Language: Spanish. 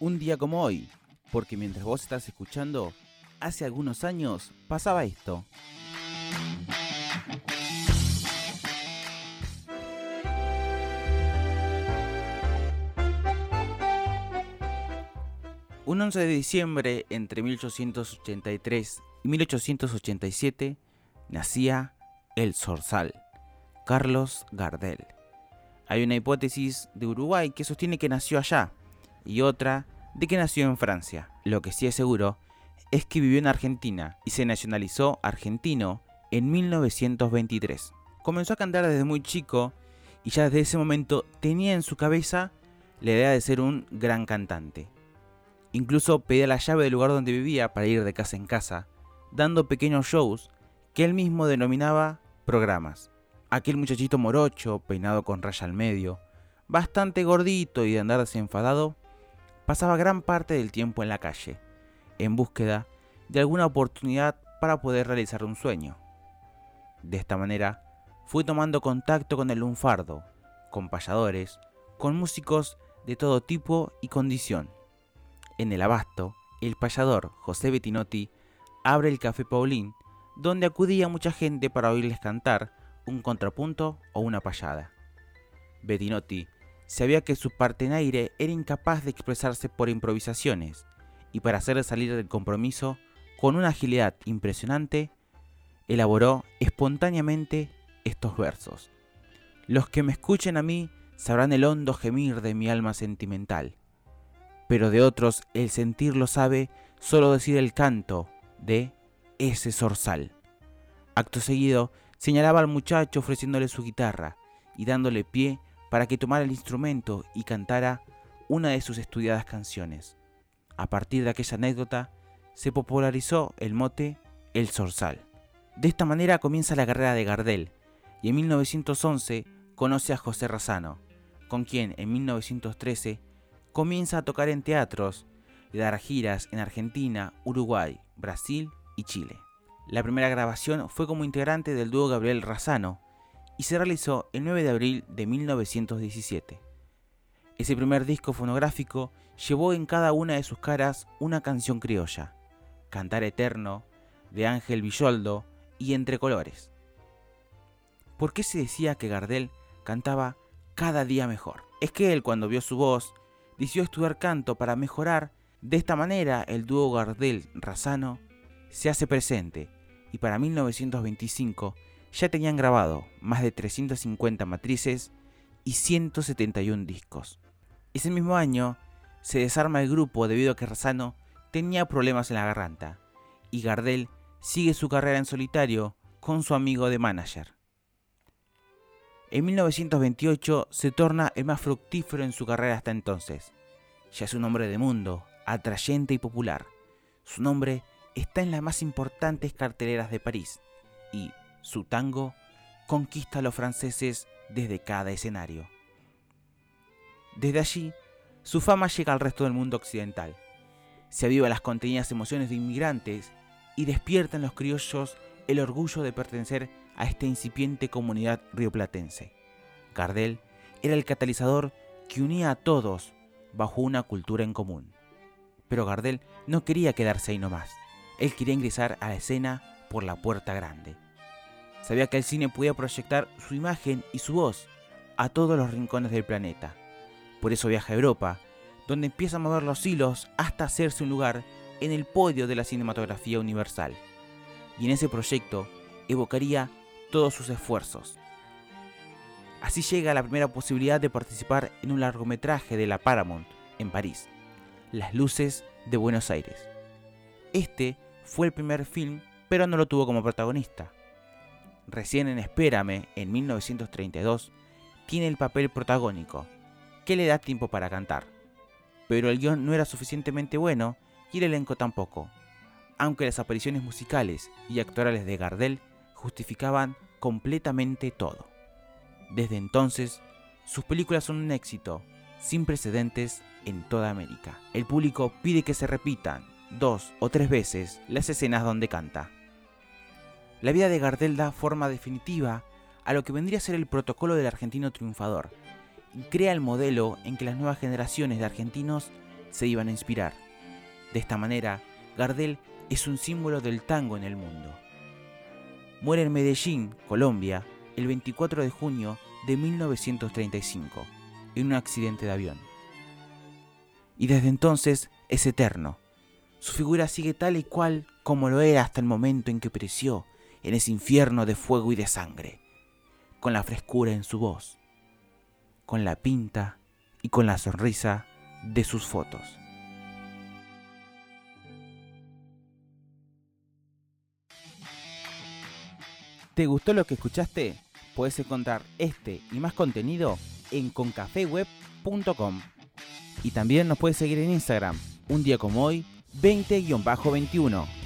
un día como hoy, porque mientras vos estás escuchando, hace algunos años pasaba esto. Un 11 de diciembre entre 1883 y 1887 nacía el Zorzal, Carlos Gardel. Hay una hipótesis de Uruguay que sostiene que nació allá y otra de que nació en Francia. Lo que sí es seguro es que vivió en Argentina y se nacionalizó argentino en 1923. Comenzó a cantar desde muy chico y ya desde ese momento tenía en su cabeza la idea de ser un gran cantante. Incluso pedía la llave del lugar donde vivía para ir de casa en casa, dando pequeños shows que él mismo denominaba programas. Aquel muchachito morocho, peinado con raya al medio, bastante gordito y de andar desenfadado, pasaba gran parte del tiempo en la calle, en búsqueda de alguna oportunidad para poder realizar un sueño. De esta manera, fui tomando contacto con el lunfardo, con payadores, con músicos de todo tipo y condición. En el abasto, el payador José Bettinotti abre el Café Paulín, donde acudía mucha gente para oírles cantar un contrapunto o una payada. Bettinotti sabía que su partenaire era incapaz de expresarse por improvisaciones, y para hacerle salir del compromiso, con una agilidad impresionante, elaboró espontáneamente estos versos. Los que me escuchen a mí sabrán el hondo gemir de mi alma sentimental, pero de otros el sentir lo sabe solo decir el canto de ese zorzal. Acto seguido, señalaba al muchacho ofreciéndole su guitarra y dándole pie para que tomara el instrumento y cantara una de sus estudiadas canciones. A partir de aquella anécdota, se popularizó el mote El Zorzal. De esta manera comienza la carrera de Gardel, y en 1911 conoce a José Razano, con quien en 1913 comienza a tocar en teatros y dar giras en Argentina, Uruguay, Brasil y Chile. La primera grabación fue como integrante del dúo Gabriel Razano y se realizó el 9 de abril de 1917. Ese primer disco fonográfico llevó en cada una de sus caras una canción criolla, Cantar Eterno, de Ángel Villoldo y Entre Colores. ¿Por qué se decía que Gardel cantaba cada día mejor? Es que él cuando vio su voz decidió estudiar canto para mejorar. De esta manera el dúo Gardel-Razano se hace presente y para 1925 ya tenían grabado más de 350 matrices y 171 discos. Ese mismo año se desarma el grupo debido a que Razano tenía problemas en la garganta y Gardel sigue su carrera en solitario con su amigo de manager. En 1928 se torna el más fructífero en su carrera hasta entonces. Ya es un hombre de mundo, atrayente y popular. Su nombre está en las más importantes carteleras de París y su tango conquista a los franceses desde cada escenario. Desde allí, su fama llega al resto del mundo occidental. Se aviva las contenidas emociones de inmigrantes y despierta en los criollos el orgullo de pertenecer a esta incipiente comunidad rioplatense. Gardel era el catalizador que unía a todos bajo una cultura en común. Pero Gardel no quería quedarse ahí nomás. Él quería ingresar a la escena por la puerta grande. Sabía que el cine podía proyectar su imagen y su voz a todos los rincones del planeta. Por eso viaja a Europa, donde empieza a mover los hilos hasta hacerse un lugar en el podio de la cinematografía universal. Y en ese proyecto evocaría todos sus esfuerzos. Así llega la primera posibilidad de participar en un largometraje de la Paramount en París, Las Luces de Buenos Aires. Este fue el primer film, pero no lo tuvo como protagonista. Recién en Espérame, en 1932, tiene el papel protagónico, que le da tiempo para cantar. Pero el guion no era suficientemente bueno y el elenco tampoco, aunque las apariciones musicales y actorales de Gardel justificaban completamente todo. Desde entonces, sus películas son un éxito, sin precedentes en toda América. El público pide que se repitan dos o tres veces las escenas donde canta. La vida de Gardel da forma definitiva a lo que vendría a ser el protocolo del argentino triunfador y crea el modelo en que las nuevas generaciones de argentinos se iban a inspirar. De esta manera, Gardel es un símbolo del tango en el mundo. Muere en Medellín, Colombia, el 24 de junio de 1935, en un accidente de avión. Y desde entonces es eterno. Su figura sigue tal y cual como lo era hasta el momento en que pereció en ese infierno de fuego y de sangre, con la frescura en su voz, con la pinta y con la sonrisa de sus fotos. ¿Te gustó lo que escuchaste? Puedes encontrar este y más contenido en concafeweb.com. Y también nos puedes seguir en Instagram, un día como hoy, 20-21.